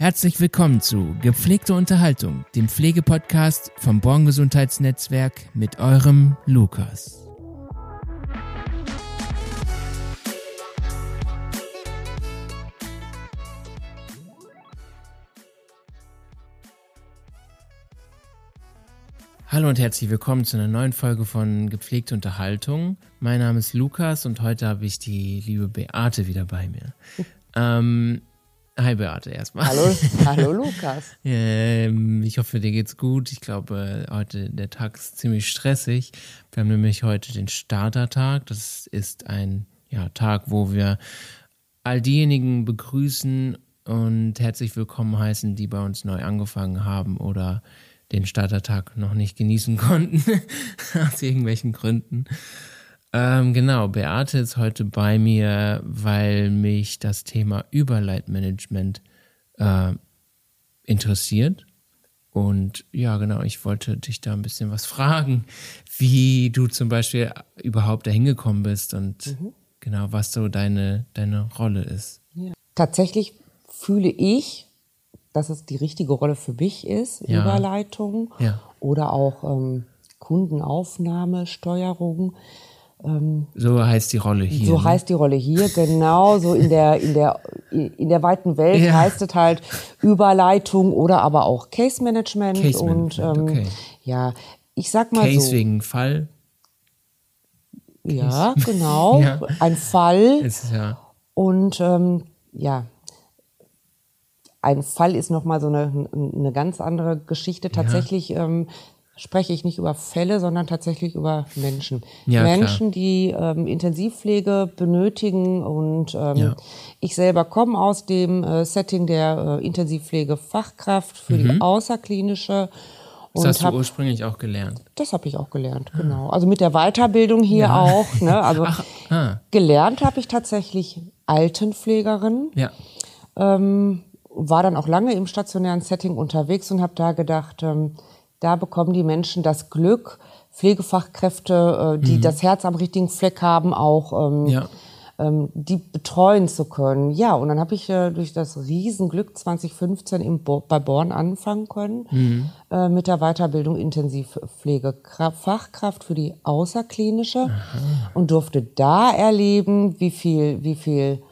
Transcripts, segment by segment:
Herzlich willkommen zu Gepflegte Unterhaltung, dem Pflegepodcast vom Born Gesundheitsnetzwerk mit eurem Lukas. Hallo und herzlich willkommen zu einer neuen Folge von Gepflegte Unterhaltung. Mein Name ist Lukas und heute habe ich die liebe Beate wieder bei mir. Ähm, hi Beate erstmal. Hallo, hallo Lukas. ähm, ich hoffe, dir geht's gut. Ich glaube, heute der Tag ist ziemlich stressig. Wir haben nämlich heute den Startertag. Das ist ein ja, Tag, wo wir all diejenigen begrüßen und herzlich willkommen heißen, die bei uns neu angefangen haben oder den Startertag noch nicht genießen konnten, aus irgendwelchen Gründen. Ähm, genau, Beate ist heute bei mir, weil mich das Thema Überleitmanagement äh, interessiert. Und ja, genau, ich wollte dich da ein bisschen was fragen, wie du zum Beispiel überhaupt dahin gekommen bist und mhm. genau, was so deine, deine Rolle ist. Ja. Tatsächlich fühle ich, dass es die richtige Rolle für mich ist, ja. Überleitung ja. oder auch ähm, Kundenaufnahme, Steuerung. Ähm, so heißt die Rolle hier. So ne? heißt die Rolle hier, genau. So in der, in der, in der weiten Welt ja. heißt es halt Überleitung oder aber auch Case Management. Case und ähm, okay. ja, ich sag mal Case so. wegen Fall. Ja, genau. ja. Ein Fall. Ist, ja. Und ähm, ja, ein Fall ist nochmal so eine, eine ganz andere Geschichte. Tatsächlich ja. ähm, spreche ich nicht über Fälle, sondern tatsächlich über Menschen. Ja, Menschen, klar. die ähm, Intensivpflege benötigen. Und ähm, ja. ich selber komme aus dem äh, Setting der äh, Intensivpflegefachkraft für mhm. die außerklinische. Das hast hab, du ursprünglich auch gelernt. Das habe ich auch gelernt, ah. genau. Also mit der Weiterbildung hier ja. auch. Ne? Also Ach, ah. gelernt habe ich tatsächlich Altenpflegerin. Ja. Ähm, war dann auch lange im stationären Setting unterwegs und habe da gedacht, ähm, da bekommen die Menschen das Glück, Pflegefachkräfte, äh, die mhm. das Herz am richtigen Fleck haben, auch ähm, ja. ähm, die betreuen zu können. Ja, und dann habe ich äh, durch das Riesenglück 2015 im Bo bei Born anfangen können mhm. äh, mit der Weiterbildung Intensivpflegefachkraft für die außerklinische Aha. und durfte da erleben, wie viel, wie viel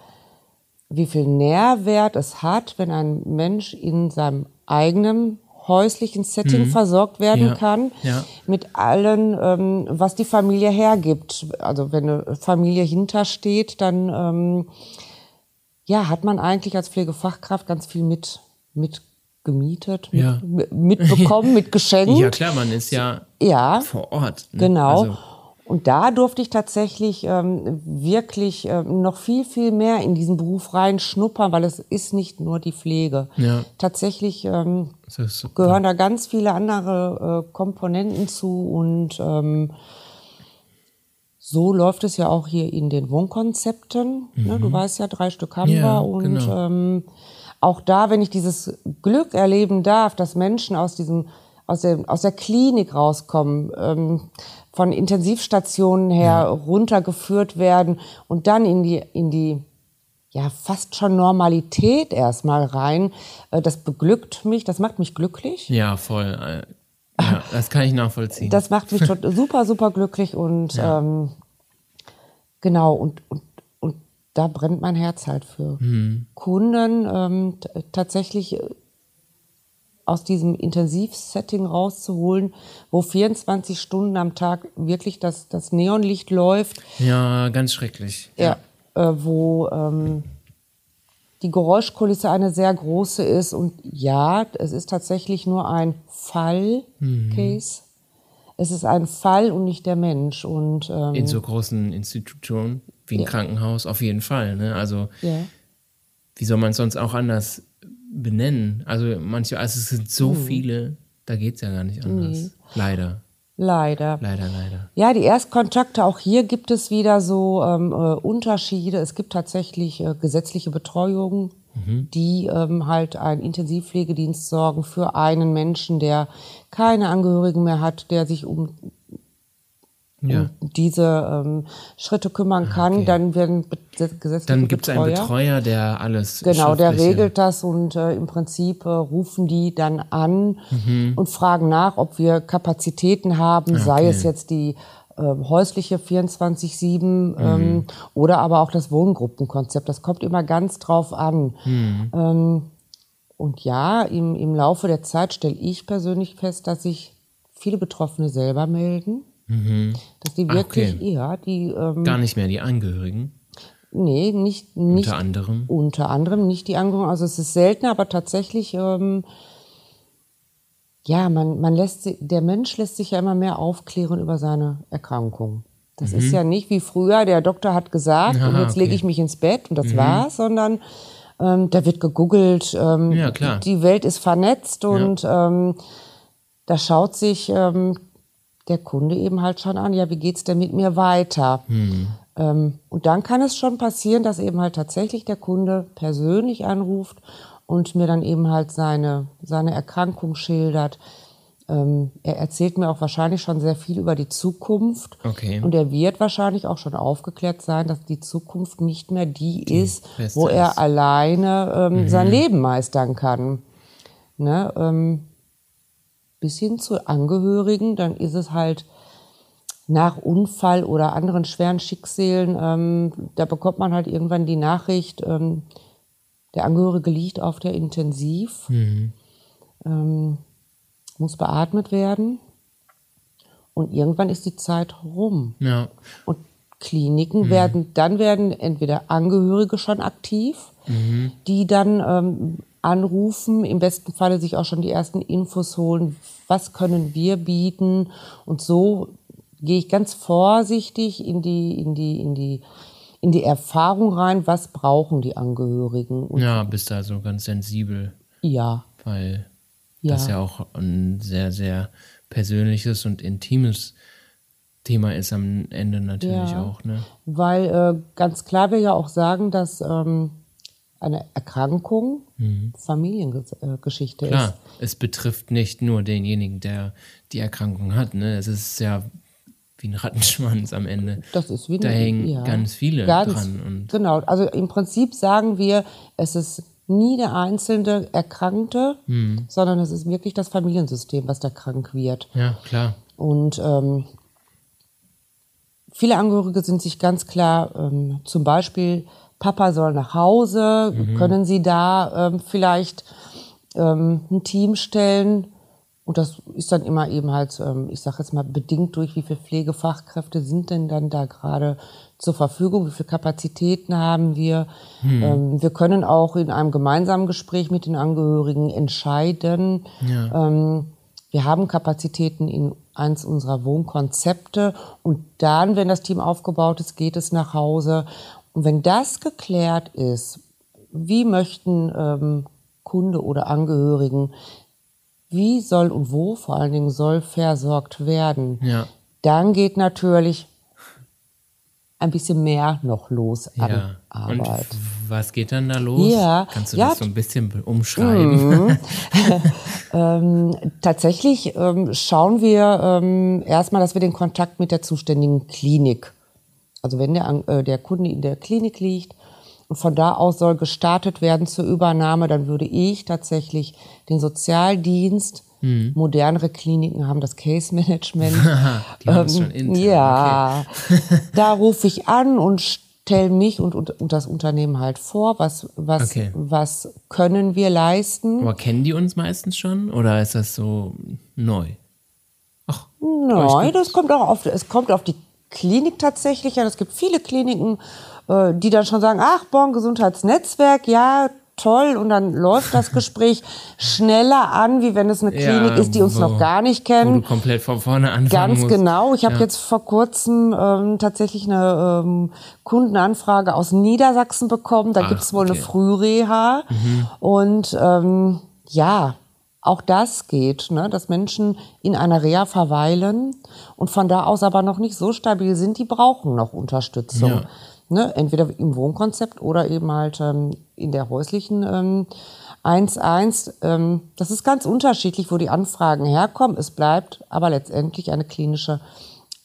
wie viel Nährwert es hat, wenn ein Mensch in seinem eigenen häuslichen Setting mhm. versorgt werden ja. kann, ja. mit allen, ähm, was die Familie hergibt. Also wenn eine Familie hintersteht, dann ähm, ja, hat man eigentlich als Pflegefachkraft ganz viel mit, mit gemietet, ja. mit, mitbekommen, mit geschenkt. Ja klar, man ist ja, ja vor Ort. Ne? Genau. Also und da durfte ich tatsächlich ähm, wirklich ähm, noch viel, viel mehr in diesen Beruf reinschnuppern, weil es ist nicht nur die Pflege. Ja. Tatsächlich ähm, gehören da ganz viele andere äh, Komponenten zu und ähm, so läuft es ja auch hier in den Wohnkonzepten. Mhm. Ne? Du mhm. weißt ja, drei Stück haben ja, wir und genau. ähm, auch da, wenn ich dieses Glück erleben darf, dass Menschen aus diesem aus der, aus der Klinik rauskommen, ähm, von Intensivstationen her ja. runtergeführt werden und dann in die, in die ja, fast schon Normalität erstmal rein. Äh, das beglückt mich, das macht mich glücklich. Ja, voll. Äh, ja, das kann ich nachvollziehen. Das macht mich super, super glücklich und ja. ähm, genau, und, und, und da brennt mein Herz halt für. Mhm. Kunden ähm, tatsächlich äh, aus diesem Intensivsetting rauszuholen, wo 24 Stunden am Tag wirklich das, das Neonlicht läuft. Ja, ganz schrecklich. Ja, äh, wo ähm, die Geräuschkulisse eine sehr große ist. Und ja, es ist tatsächlich nur ein Fall-Case. Mhm. Es ist ein Fall und nicht der Mensch. Und, ähm, In so großen Institutionen wie ein ja. Krankenhaus auf jeden Fall. Ne? Also ja. wie soll man es sonst auch anders benennen. Also manche, also es sind so mhm. viele, da geht es ja gar nicht anders. Nee. Leider. Leider. Leider, leider. Ja, die Erstkontakte, auch hier gibt es wieder so ähm, äh, Unterschiede. Es gibt tatsächlich äh, gesetzliche Betreuungen, mhm. die ähm, halt einen Intensivpflegedienst sorgen für einen Menschen, der keine Angehörigen mehr hat, der sich um ja. um diese ähm, Schritte kümmern kann. Okay. Dann werden gesetzliche Dann gibt es einen Betreuer, der alles Genau, der regelt das und äh, im Prinzip äh, rufen die dann an mhm. und fragen nach, ob wir Kapazitäten haben, okay. sei es jetzt die äh, häusliche 24-7 mhm. ähm, oder aber auch das Wohngruppenkonzept. Das kommt immer ganz drauf an. Mhm. Ähm, und ja, im, im Laufe der Zeit stelle ich persönlich fest, dass sich viele Betroffene selber melden. Mhm. Dass die wirklich, okay. ja, die. Ähm, Gar nicht mehr die Angehörigen. Nee, nicht, nicht. Unter anderem. Unter anderem nicht die Angehörigen. Also es ist selten, aber tatsächlich, ähm, ja, man, man lässt, der Mensch lässt sich ja immer mehr aufklären über seine Erkrankung. Das mhm. ist ja nicht wie früher, der Doktor hat gesagt, Aha, und jetzt okay. lege ich mich ins Bett und das mhm. war's, sondern ähm, da wird gegoogelt, ähm, ja, klar. die Welt ist vernetzt und ja. ähm, da schaut sich ähm, der Kunde eben halt schon an, ja, wie geht's denn mit mir weiter? Mhm. Ähm, und dann kann es schon passieren, dass eben halt tatsächlich der Kunde persönlich anruft und mir dann eben halt seine, seine Erkrankung schildert. Ähm, er erzählt mir auch wahrscheinlich schon sehr viel über die Zukunft. Okay. Und er wird wahrscheinlich auch schon aufgeklärt sein, dass die Zukunft nicht mehr die, die ist, wo er ist. alleine ähm, mhm. sein Leben meistern kann. Ne? Ähm, bis hin zu Angehörigen, dann ist es halt nach Unfall oder anderen schweren Schicksalen, ähm, da bekommt man halt irgendwann die Nachricht, ähm, der Angehörige liegt auf der Intensiv, mhm. ähm, muss beatmet werden und irgendwann ist die Zeit rum. Ja. Und Kliniken mhm. werden, dann werden entweder Angehörige schon aktiv, mhm. die dann ähm, anrufen, im besten Falle sich auch schon die ersten Infos holen, was können wir bieten und so gehe ich ganz vorsichtig in die, in die, in die, in die Erfahrung rein, was brauchen die Angehörigen. Und ja, bist da so ganz sensibel. Ja. Weil ja. das ja auch ein sehr, sehr persönliches und intimes Thema ist am Ende natürlich ja, auch. Ne? Weil äh, ganz klar wir ja auch sagen, dass ähm, eine Erkrankung mhm. Familiengeschichte Klar, ist. es betrifft nicht nur denjenigen, der die Erkrankung hat. Ne? Es ist ja wie ein Rattenschwanz am Ende. Das ist wie Da hängen ja. ganz viele ganz, dran. Und genau, also im Prinzip sagen wir, es ist nie der einzelne Erkrankte, mhm. sondern es ist wirklich das Familiensystem, was da krank wird. Ja, klar. Und ähm, viele Angehörige sind sich ganz klar, ähm, zum Beispiel Papa soll nach Hause, mhm. können Sie da ähm, vielleicht ähm, ein Team stellen? Und das ist dann immer eben halt, ähm, ich sage jetzt mal, bedingt durch, wie viele Pflegefachkräfte sind denn dann da gerade zur Verfügung, wie viele Kapazitäten haben wir. Mhm. Ähm, wir können auch in einem gemeinsamen Gespräch mit den Angehörigen entscheiden. Ja. Ähm, wir haben Kapazitäten in eins unserer Wohnkonzepte und dann, wenn das Team aufgebaut ist, geht es nach Hause und wenn das geklärt ist, wie möchten ähm, Kunde oder Angehörigen, wie soll und wo vor allen Dingen soll versorgt werden, ja. dann geht natürlich ein bisschen mehr noch los an ja. Arbeit. Und was geht dann da los? Ja. Kannst du ja. das so ein bisschen umschreiben? Mhm. ähm, tatsächlich ähm, schauen wir ähm, erstmal, dass wir den Kontakt mit der zuständigen Klinik also wenn der, äh, der Kunde in der Klinik liegt und von da aus soll gestartet werden zur Übernahme, dann würde ich tatsächlich den Sozialdienst hm. Modernere Kliniken haben das Case Management. Die haben ähm. Ja, okay. da rufe ich an und stelle mich und, und, und, das Unternehmen halt vor, was, was, okay. was können wir leisten. Aber kennen die uns meistens schon oder ist das so neu? Ach, Nein, das kommt auch auf, es kommt auf die Klinik tatsächlich. Ja, es gibt viele Kliniken, äh, die dann schon sagen, ach, Born Gesundheitsnetzwerk, ja, toll. Und dann läuft das Gespräch schneller an, wie wenn es eine Klinik ja, ist, die uns wo, noch gar nicht kennen. Wo du komplett von vorne anfangen Ganz musst. genau. Ich habe ja. jetzt vor kurzem ähm, tatsächlich eine ähm, Kundenanfrage aus Niedersachsen bekommen. Da gibt es wohl okay. eine Frühreha. Mhm. Und ähm, ja, auch das geht, ne? dass Menschen in einer Reha verweilen und von da aus aber noch nicht so stabil sind, die brauchen noch Unterstützung. Ja. Ne? Entweder im Wohnkonzept oder eben halt ähm, in der häuslichen ähm, 1.1. Ähm, das ist ganz unterschiedlich, wo die Anfragen herkommen. Es bleibt aber letztendlich eine klinische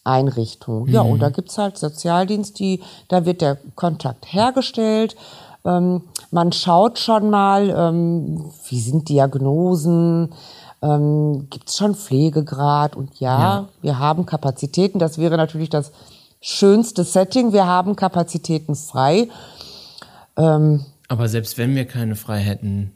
Einrichtung. Mhm. Ja, und da gibt's halt Sozialdienst, die, da wird der Kontakt hergestellt. Ähm, man schaut schon mal, ähm, wie sind Diagnosen, ähm, gibt es schon Pflegegrad und ja, ja, wir haben Kapazitäten. Das wäre natürlich das schönste Setting. Wir haben Kapazitäten frei. Ähm, Aber selbst wenn wir keine frei hätten,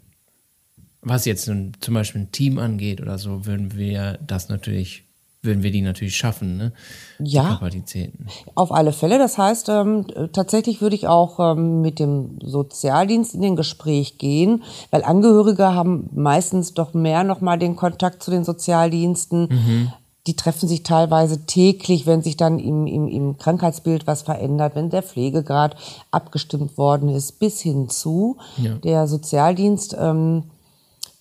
was jetzt zum Beispiel ein Team angeht oder so, würden wir das natürlich würden wir die natürlich schaffen, ne? Ja. Kapazitäten. Auf alle Fälle. Das heißt, ähm, tatsächlich würde ich auch ähm, mit dem Sozialdienst in den Gespräch gehen, weil Angehörige haben meistens doch mehr nochmal den Kontakt zu den Sozialdiensten. Mhm. Die treffen sich teilweise täglich, wenn sich dann im, im, im Krankheitsbild was verändert, wenn der Pflegegrad abgestimmt worden ist, bis hin zu ja. der Sozialdienst. Ähm,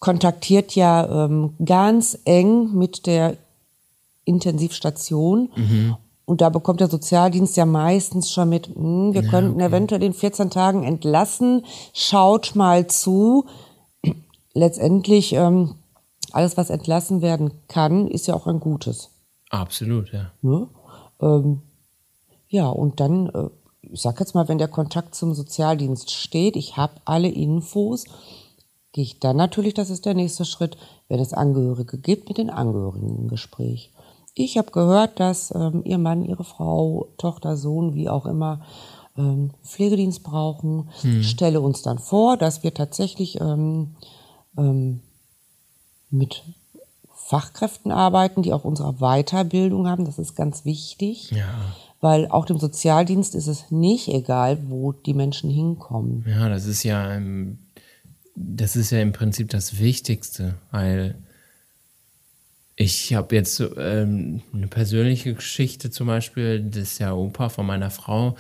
kontaktiert ja ähm, ganz eng mit der Intensivstation. Mhm. Und da bekommt der Sozialdienst ja meistens schon mit, hm, wir ja, könnten okay. eventuell in 14 Tagen entlassen, schaut mal zu. Letztendlich, ähm, alles, was entlassen werden kann, ist ja auch ein Gutes. Absolut, ja. Ne? Ähm, ja, und dann, äh, ich sag jetzt mal, wenn der Kontakt zum Sozialdienst steht, ich habe alle Infos, gehe ich dann natürlich, das ist der nächste Schritt, wenn es Angehörige gibt, mit den Angehörigen im Gespräch. Ich habe gehört, dass ähm, ihr Mann, ihre Frau, Tochter, Sohn, wie auch immer, ähm, Pflegedienst brauchen. Hm. Stelle uns dann vor, dass wir tatsächlich ähm, ähm, mit Fachkräften arbeiten, die auch unsere Weiterbildung haben. Das ist ganz wichtig. Ja. Weil auch dem Sozialdienst ist es nicht egal, wo die Menschen hinkommen. Ja, das ist ja, das ist ja im Prinzip das Wichtigste, weil ich habe jetzt ähm, eine persönliche Geschichte zum Beispiel, das ist ja Opa von meiner Frau,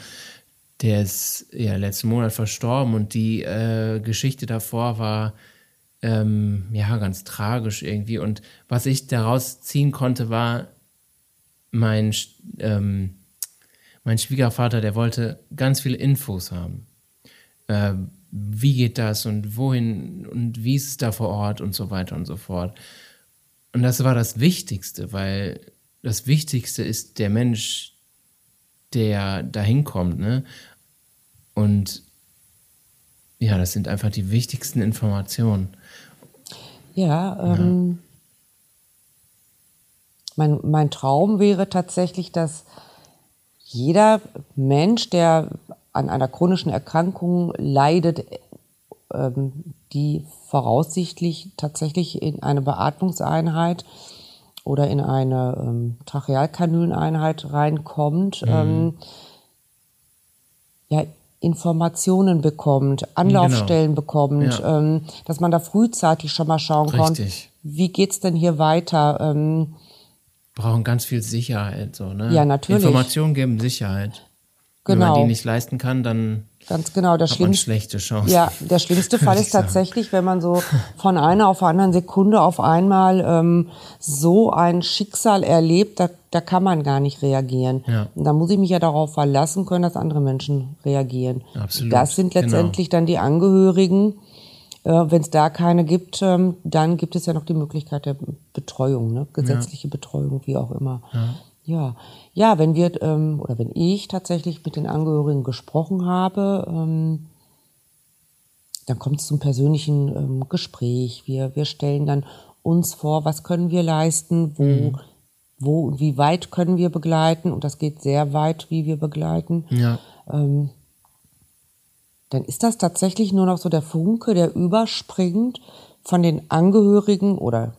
der ist ja letzten Monat verstorben und die äh, Geschichte davor war ähm, ja ganz tragisch irgendwie. Und was ich daraus ziehen konnte, war mein, ähm, mein Schwiegervater, der wollte ganz viele Infos haben. Äh, wie geht das und wohin und wie ist es da vor Ort und so weiter und so fort. Und das war das Wichtigste, weil das Wichtigste ist der Mensch, der da hinkommt, ne? Und ja, das sind einfach die wichtigsten Informationen. Ja, ähm, ja. Mein, mein Traum wäre tatsächlich, dass jeder Mensch, der an einer chronischen Erkrankung leidet, ähm, die voraussichtlich tatsächlich in eine Beatmungseinheit oder in eine ähm, Trachealkanüleneinheit reinkommt, mhm. ähm, ja, Informationen bekommt, Anlaufstellen genau. bekommt, ja. ähm, dass man da frühzeitig schon mal schauen kann, wie geht's denn hier weiter? Ähm, Brauchen ganz viel Sicherheit, so, ne? Ja, natürlich. Informationen geben Sicherheit. Genau. Wenn man die genau. nicht leisten kann, dann Ganz genau. Der schlimmste. Ja, der schlimmste Fall ist tatsächlich, wenn man so von einer auf anderen Sekunde auf einmal ähm, so ein Schicksal erlebt, da, da kann man gar nicht reagieren. Ja. Und da muss ich mich ja darauf verlassen können, dass andere Menschen reagieren. Absolut. Das sind genau. letztendlich genau. dann die Angehörigen. Äh, wenn es da keine gibt, ähm, dann gibt es ja noch die Möglichkeit der Betreuung, ne? gesetzliche ja. Betreuung, wie auch immer. Ja. Ja, ja, wenn wir ähm, oder wenn ich tatsächlich mit den Angehörigen gesprochen habe, ähm, dann kommt es zum persönlichen ähm, Gespräch. Wir, wir stellen dann uns vor, was können wir leisten, wo, mhm. wo und wie weit können wir begleiten. Und das geht sehr weit, wie wir begleiten. Ja. Ähm, dann ist das tatsächlich nur noch so der Funke, der überspringt von den Angehörigen oder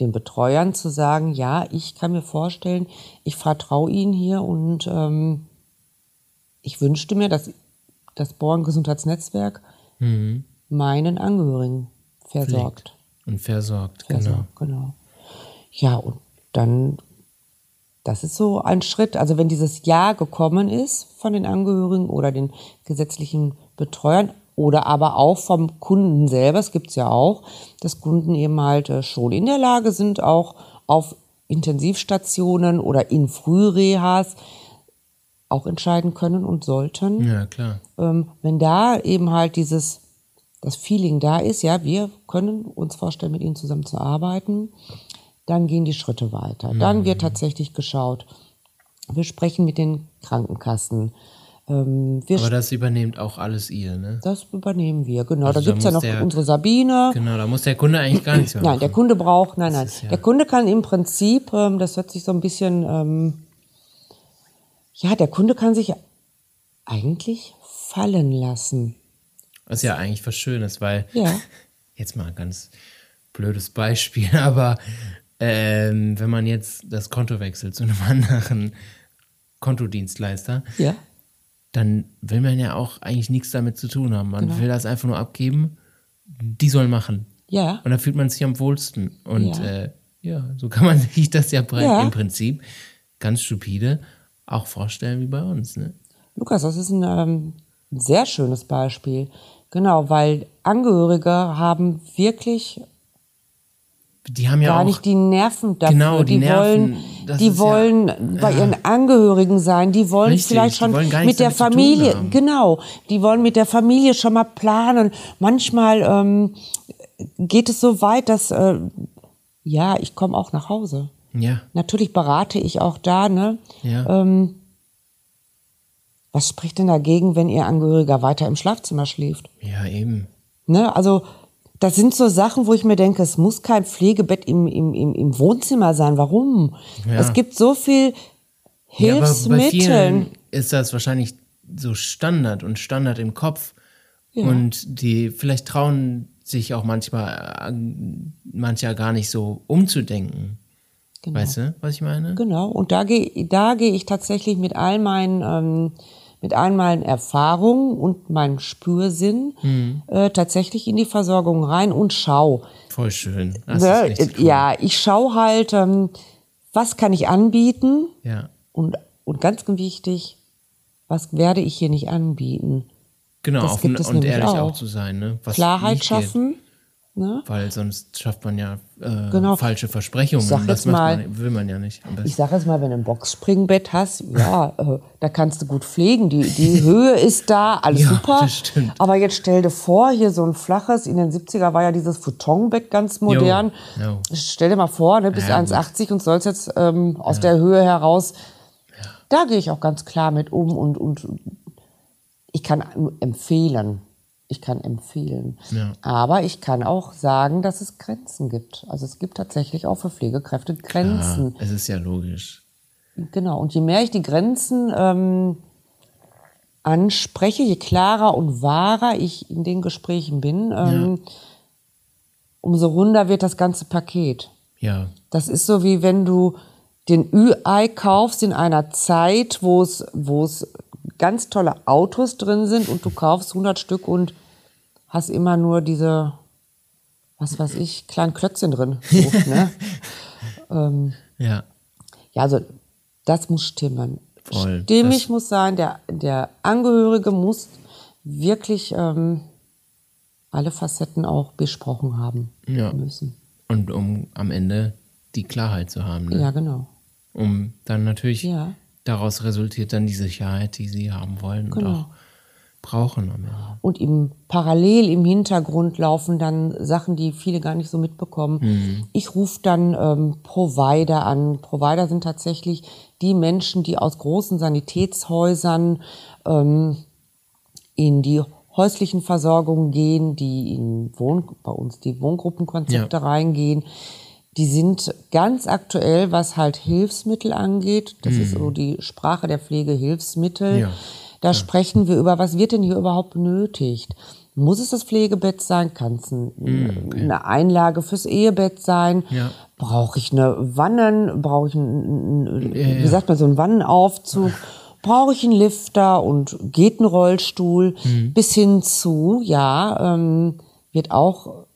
den Betreuern zu sagen, ja, ich kann mir vorstellen, ich vertraue Ihnen hier und ähm, ich wünschte mir, dass das Born Gesundheitsnetzwerk mhm. meinen Angehörigen versorgt. Pflegt und versorgt, versorgt genau. genau. Ja, und dann, das ist so ein Schritt. Also wenn dieses Ja gekommen ist von den Angehörigen oder den gesetzlichen Betreuern, oder aber auch vom Kunden selber. Es gibt es ja auch, dass Kunden eben halt äh, schon in der Lage sind, auch auf Intensivstationen oder in Frührehas auch entscheiden können und sollten. Ja, klar. Ähm, wenn da eben halt dieses, das Feeling da ist, ja, wir können uns vorstellen, mit ihnen zusammen zu arbeiten, dann gehen die Schritte weiter. Mhm. Dann wird tatsächlich geschaut. Wir sprechen mit den Krankenkassen. Ähm, Aber das übernehmt auch alles ihr, ne? Das übernehmen wir, genau. Also da gibt es ja noch der, unsere Sabine. Genau, da muss der Kunde eigentlich gar nichts mehr machen. Nein, der Kunde braucht, nein, nein. Ja der Kunde kann im Prinzip, ähm, das hört sich so ein bisschen, ähm, ja, der Kunde kann sich eigentlich fallen lassen. Was ja eigentlich was Schönes, weil, ja. jetzt mal ein ganz blödes Beispiel, aber ähm, wenn man jetzt das Konto wechselt zu einem anderen Kontodienstleister, ja dann will man ja auch eigentlich nichts damit zu tun haben. Man genau. will das einfach nur abgeben. Die sollen machen. Ja. Und dann fühlt man sich am wohlsten. Und ja, äh, ja so kann man sich das ja, ja, im Prinzip ganz stupide auch vorstellen wie bei uns. Ne? Lukas, das ist ein ähm, sehr schönes Beispiel. Genau, weil Angehörige haben wirklich die haben ja gar auch nicht die Nerven dafür. Genau, die, die Nerven, wollen, die wollen ja, bei ihren Angehörigen sein. Die wollen richtig, vielleicht schon mit der Familie, genau, die wollen mit der Familie schon mal planen. Manchmal ähm, geht es so weit, dass äh, ja, ich komme auch nach Hause. Ja. Natürlich berate ich auch da. Ne? Ja. Ähm, was spricht denn dagegen, wenn ihr Angehöriger weiter im Schlafzimmer schläft? Ja, eben. Ne? Also das sind so Sachen, wo ich mir denke, es muss kein Pflegebett im, im, im, im Wohnzimmer sein. Warum? Ja. Es gibt so viel Hilfsmittel. Ja, ist das wahrscheinlich so Standard und Standard im Kopf. Ja. Und die vielleicht trauen sich auch manchmal mancher gar nicht so umzudenken. Genau. Weißt du, was ich meine? Genau. Und da gehe da geh ich tatsächlich mit all meinen ähm, mit all meinen Erfahrungen und meinem Spürsinn mhm. äh, tatsächlich in die Versorgung rein und schau. Voll schön. Ne? Cool. Ja, ich schau halt, ähm, was kann ich anbieten? Ja. Und, und ganz wichtig, was werde ich hier nicht anbieten? Genau, es und ehrlich auch. auch. zu sein. Ne? Was Klarheit schaffen. Geht. Ne? Weil sonst schafft man ja äh, genau. falsche Versprechungen. das mal, man, will man ja nicht. Ich sage jetzt mal, wenn du ein Boxspringbett hast, ja, äh, da kannst du gut pflegen. Die, die Höhe ist da, alles ja, super. Das stimmt. Aber jetzt stell dir vor, hier so ein flaches, in den 70er war ja dieses Futonbett ganz modern. Jo, jo. Stell dir mal vor, ne, bis ja, 1,80 und sollst jetzt ähm, aus ja. der Höhe heraus. Da gehe ich auch ganz klar mit um und, und ich kann empfehlen ich kann empfehlen. Ja. Aber ich kann auch sagen, dass es Grenzen gibt. Also es gibt tatsächlich auch für Pflegekräfte Grenzen. Klar, es ist ja logisch. Genau. Und je mehr ich die Grenzen ähm, anspreche, je klarer und wahrer ich in den Gesprächen bin, ähm, ja. umso runder wird das ganze Paket. Ja. Das ist so wie wenn du den Ü-Ei kaufst in einer Zeit, wo es, wo es ganz tolle Autos drin sind und du kaufst 100 Stück und hast immer nur diese, was weiß ich, kleinen Klötzchen drin. So, ne? ähm, ja. Ja, also das muss stimmen. Voll. Stimmig das muss sein, der, der Angehörige muss wirklich ähm, alle Facetten auch besprochen haben ja. müssen. Und um am Ende die Klarheit zu haben. Ne? Ja, genau. Um dann natürlich ja daraus resultiert dann die Sicherheit, die sie haben wollen genau. und auch brauchen. Und im parallel im Hintergrund laufen dann Sachen, die viele gar nicht so mitbekommen. Mhm. Ich rufe dann ähm, Provider an. Provider sind tatsächlich die Menschen, die aus großen Sanitätshäusern ähm, in die häuslichen Versorgungen gehen, die in Wohn bei uns die Wohngruppenkonzepte ja. reingehen die sind ganz aktuell, was halt Hilfsmittel angeht. Das mhm. ist so die Sprache der Pflegehilfsmittel. Ja. Da ja. sprechen wir über, was wird denn hier überhaupt benötigt? Muss es das Pflegebett sein? Kann es ein, mhm, okay. eine Einlage fürs Ehebett sein? Ja. Brauche ich eine Wannen? Brauche ich einen, wie sagt man, so einen Wannenaufzug? Brauche ich einen Lifter und geht ein Rollstuhl? Mhm. Bis hin zu, ja, ähm, wird auch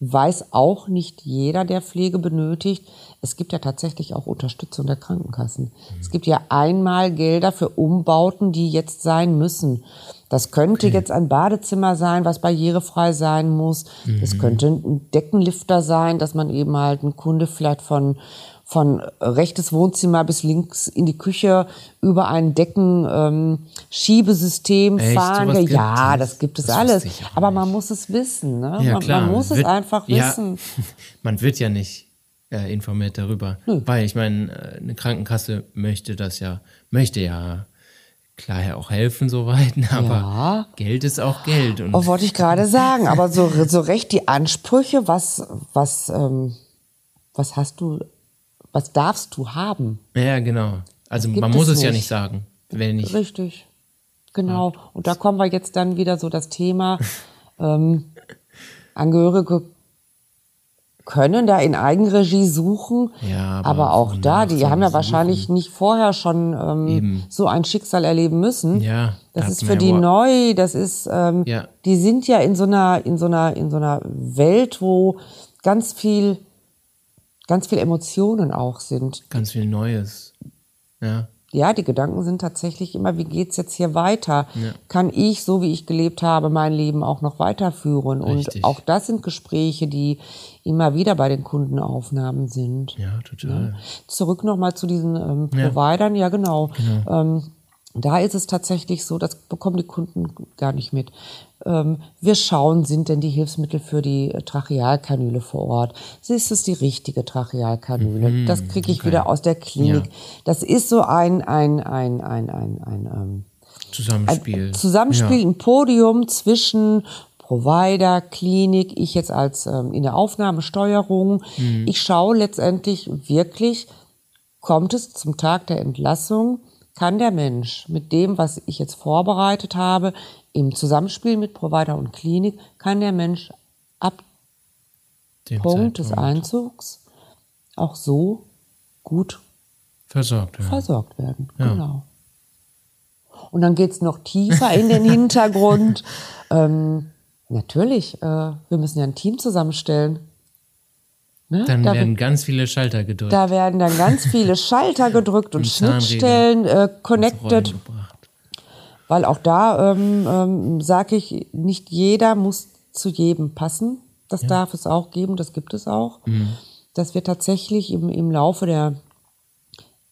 weiß auch nicht jeder, der Pflege benötigt. Es gibt ja tatsächlich auch Unterstützung der Krankenkassen. Mhm. Es gibt ja einmal Gelder für Umbauten, die jetzt sein müssen. Das könnte okay. jetzt ein Badezimmer sein, was barrierefrei sein muss. Es mhm. könnte ein Deckenlifter sein, dass man eben halt einen Kunde vielleicht von von rechtes Wohnzimmer bis links in die Küche über ein Deckenschiebesystem ähm, fahren. Ja, das gibt es das alles. Aber man muss es wissen. Ne? Ja, man, man, muss Wird, es einfach wissen. man wird ja nicht äh, informiert darüber. Hm. Weil ich meine, äh, eine Krankenkasse möchte das ja, möchte ja klar auch helfen soweit, aber ja. Geld ist auch Geld. Und oh, wollte ich gerade sagen, aber so, so recht die Ansprüche, was, was, ähm, was hast du, was darfst du haben? Ja, genau. Also man muss es, es ja nicht sagen, wenn nicht. Richtig. Genau. Und da kommen wir jetzt dann wieder so das Thema, ähm, Angehörige können da in Eigenregie suchen, ja, aber, aber auch da, die haben ja wahrscheinlich suchen. nicht vorher schon ähm, so ein Schicksal erleben müssen. Ja, das ist für die neu, das ist, ähm, ja. die sind ja in so einer, in so einer, in so einer Welt, wo ganz viel, ganz viel Emotionen auch sind. Ganz viel Neues. Ja ja, die Gedanken sind tatsächlich immer, wie geht's jetzt hier weiter? Ja. Kann ich, so wie ich gelebt habe, mein Leben auch noch weiterführen? Richtig. Und auch das sind Gespräche, die immer wieder bei den Kundenaufnahmen sind. Ja, total. Ja. Zurück nochmal zu diesen ähm, Providern, ja, ja genau. genau. Ähm, da ist es tatsächlich so, das bekommen die Kunden gar nicht mit. Ähm, wir schauen, sind denn die Hilfsmittel für die Trachealkanüle vor Ort? Ist es die richtige Trachealkanüle? Mhm, das kriege ich okay. wieder aus der Klinik. Ja. Das ist so ein, ein, ein, ein, ein, ein, ähm, Zusammenspiel. Ein Zusammenspiel, ja. ein Podium zwischen Provider, Klinik, ich jetzt als ähm, in der Aufnahmesteuerung. Mhm. Ich schaue letztendlich wirklich, kommt es zum Tag der Entlassung kann der Mensch mit dem, was ich jetzt vorbereitet habe, im Zusammenspiel mit Provider und Klinik, kann der Mensch ab dem Punkt Zeitpunkt. des Einzugs auch so gut versorgt werden. Versorgt werden. Ja. Genau. Und dann geht es noch tiefer in den Hintergrund. Ähm, natürlich, äh, wir müssen ja ein Team zusammenstellen. Ne? Dann da werden ganz viele Schalter gedrückt. Da werden dann ganz viele Schalter gedrückt und, und Schnittstellen äh, connected. Weil auch da ähm, ähm, sage ich, nicht jeder muss zu jedem passen. Das ja. darf es auch geben, das gibt es auch. Mhm. Dass wir tatsächlich im, im Laufe der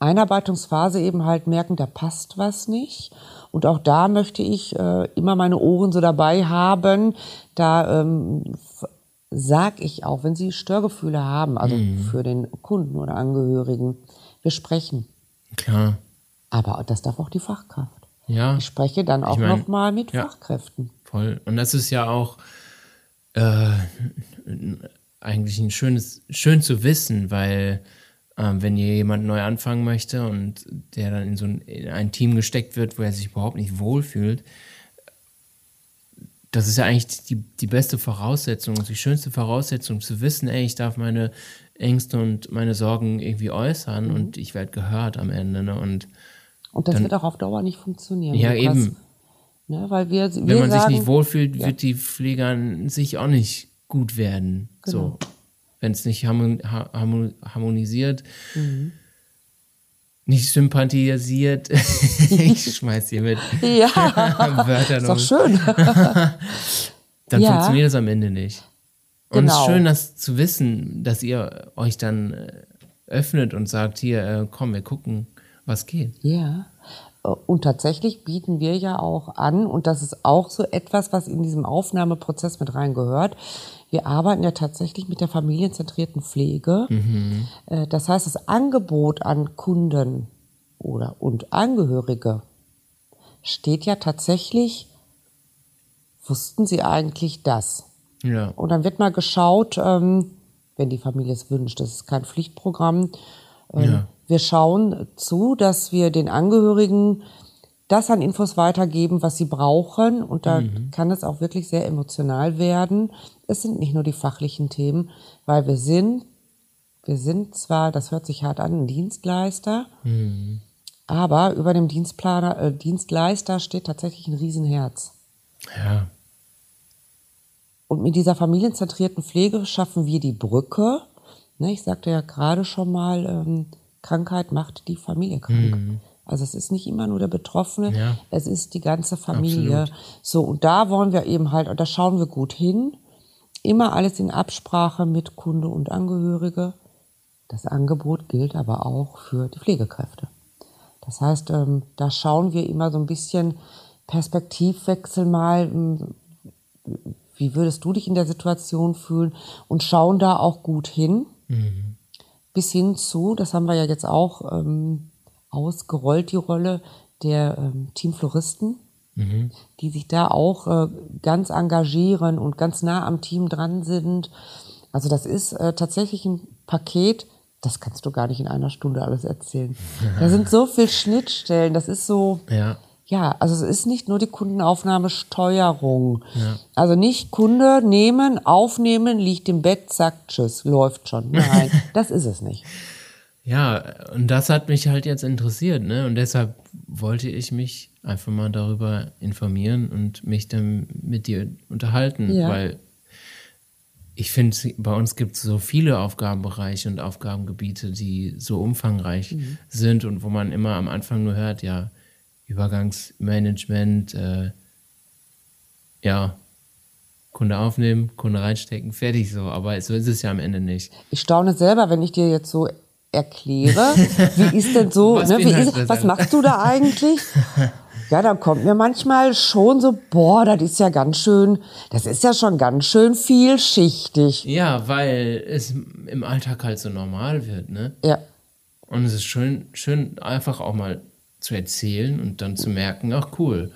Einarbeitungsphase eben halt merken, da passt was nicht. Und auch da möchte ich äh, immer meine Ohren so dabei haben, da ähm, sag ich auch, wenn Sie Störgefühle haben, also mhm. für den Kunden oder Angehörigen, wir sprechen. Klar. Aber das darf auch die Fachkraft. Ja. Ich spreche dann auch ich mein, nochmal mit ja, Fachkräften. Voll. Und das ist ja auch äh, eigentlich ein schönes, schön zu wissen, weil äh, wenn hier jemand neu anfangen möchte und der dann in so ein, in ein Team gesteckt wird, wo er sich überhaupt nicht wohlfühlt, das ist ja eigentlich die, die beste Voraussetzung, die schönste Voraussetzung, zu wissen, ey, ich darf meine Ängste und meine Sorgen irgendwie äußern mhm. und ich werde gehört am Ende. Ne? Und, und das dann, wird auch auf Dauer nicht funktionieren. Ja, Lukas. eben. Ne, weil wir, wir Wenn man sagen, sich nicht wohlfühlt, ja. wird die Pfleger sich auch nicht gut werden. Genau. So. Wenn es nicht harmonisiert. Mhm nicht sympathisiert. ich schmeiß hier mit ja, Wörtern ist doch schön. dann ja. funktioniert es am Ende nicht. Und genau. es ist genau. schön, das zu wissen, dass ihr euch dann äh, öffnet und sagt, hier, äh, komm, wir gucken, was geht. Ja. Und tatsächlich bieten wir ja auch an, und das ist auch so etwas, was in diesem Aufnahmeprozess mit reingehört. Wir arbeiten ja tatsächlich mit der familienzentrierten Pflege. Mhm. Äh, das heißt, das Angebot an Kunden oder und Angehörige steht ja tatsächlich, wussten sie eigentlich das? Ja. Und dann wird mal geschaut, ähm, wenn die Familie es wünscht, das ist kein Pflichtprogramm. Ähm, ja. Wir schauen zu, dass wir den Angehörigen das an Infos weitergeben, was sie brauchen. Und da mhm. kann es auch wirklich sehr emotional werden. Es sind nicht nur die fachlichen Themen, weil wir sind, wir sind zwar, das hört sich hart an, ein Dienstleister, mhm. aber über dem Dienstplaner, äh, Dienstleister steht tatsächlich ein Riesenherz. Ja. Und mit dieser familienzentrierten Pflege schaffen wir die Brücke. Ne, ich sagte ja gerade schon mal, ähm, Krankheit macht die Familie krank. Mhm. Also es ist nicht immer nur der Betroffene, ja. es ist die ganze Familie. Absolut. So, und da wollen wir eben halt, und da schauen wir gut hin. Immer alles in Absprache mit Kunde und Angehörige. Das Angebot gilt aber auch für die Pflegekräfte. Das heißt, ähm, da schauen wir immer so ein bisschen Perspektivwechsel mal, ähm, wie würdest du dich in der Situation fühlen und schauen da auch gut hin. Mhm. bis hin zu, das haben wir ja jetzt auch ähm, ausgerollt, die Rolle der ähm, Teamfloristen, mhm. die sich da auch äh, ganz engagieren und ganz nah am Team dran sind. Also das ist äh, tatsächlich ein Paket, das kannst du gar nicht in einer Stunde alles erzählen. da sind so viele Schnittstellen, das ist so. Ja. Ja, also es ist nicht nur die Kundenaufnahmesteuerung. Ja. Also nicht Kunde nehmen, aufnehmen, liegt im Bett, sagt tschüss, läuft schon. Nein, das ist es nicht. Ja, und das hat mich halt jetzt interessiert, ne? Und deshalb wollte ich mich einfach mal darüber informieren und mich dann mit dir unterhalten, ja. weil ich finde, bei uns gibt es so viele Aufgabenbereiche und Aufgabengebiete, die so umfangreich mhm. sind und wo man immer am Anfang nur hört, ja, Übergangsmanagement, äh, ja, Kunde aufnehmen, Kunde reinstecken, fertig so. Aber so ist es ja am Ende nicht. Ich staune selber, wenn ich dir jetzt so erkläre, wie ist denn so, was, ne, ist, was machst du da eigentlich? Ja, dann kommt mir manchmal schon so, boah, das ist ja ganz schön, das ist ja schon ganz schön vielschichtig. Ja, weil es im Alltag halt so normal wird, ne? Ja. Und es ist schön, schön einfach auch mal zu erzählen und dann zu merken, ach cool,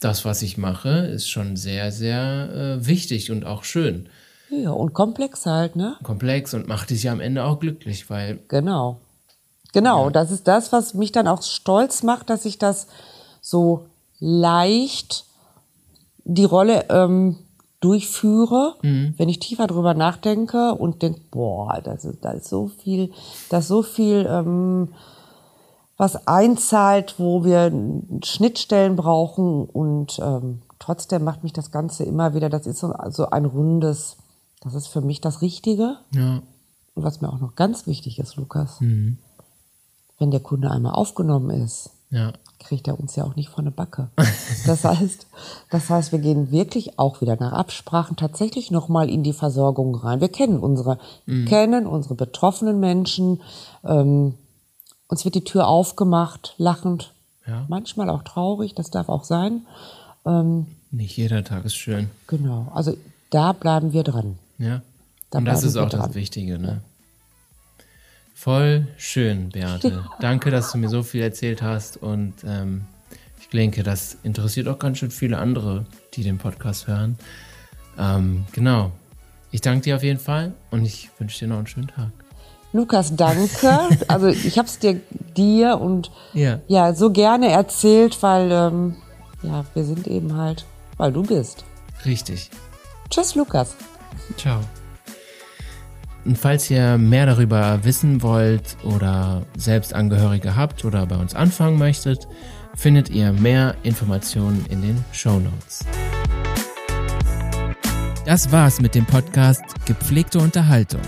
das, was ich mache, ist schon sehr, sehr äh, wichtig und auch schön. Ja, und komplex halt, ne? Komplex und macht dich ja am Ende auch glücklich, weil. Genau. Genau, ja. das ist das, was mich dann auch stolz macht, dass ich das so leicht die Rolle ähm, durchführe, mhm. wenn ich tiefer drüber nachdenke und denke, boah, das ist, da ist so viel, da ist so viel, ähm, was einzahlt, wo wir Schnittstellen brauchen und ähm, trotzdem macht mich das Ganze immer wieder, das ist so also ein rundes das ist für mich das Richtige. Ja. Und was mir auch noch ganz wichtig ist, Lukas, mhm. wenn der Kunde einmal aufgenommen ist, ja. kriegt er uns ja auch nicht von der Backe. Das heißt, das heißt, wir gehen wirklich auch wieder nach Absprachen tatsächlich nochmal in die Versorgung rein. Wir kennen unsere, mhm. kennen unsere betroffenen Menschen. Ähm, uns wird die Tür aufgemacht, lachend, ja. manchmal auch traurig, das darf auch sein. Ähm, nicht jeder Tag ist schön. Genau, also da bleiben wir dran. Ja. Da und das ist auch dran. das Wichtige, ne? Voll schön, Beate. Danke, dass du mir so viel erzählt hast und ähm, ich denke, das interessiert auch ganz schön viele andere, die den Podcast hören. Ähm, genau. Ich danke dir auf jeden Fall und ich wünsche dir noch einen schönen Tag. Lukas, danke. Also ich habe es dir, dir und ja. ja. so gerne erzählt, weil ähm, ja, wir sind eben halt, weil du bist. Richtig. Tschüss, Lukas. Ciao. Und falls ihr mehr darüber wissen wollt oder selbst Angehörige habt oder bei uns anfangen möchtet, findet ihr mehr Informationen in den Show Notes. Das war's mit dem Podcast Gepflegte Unterhaltung.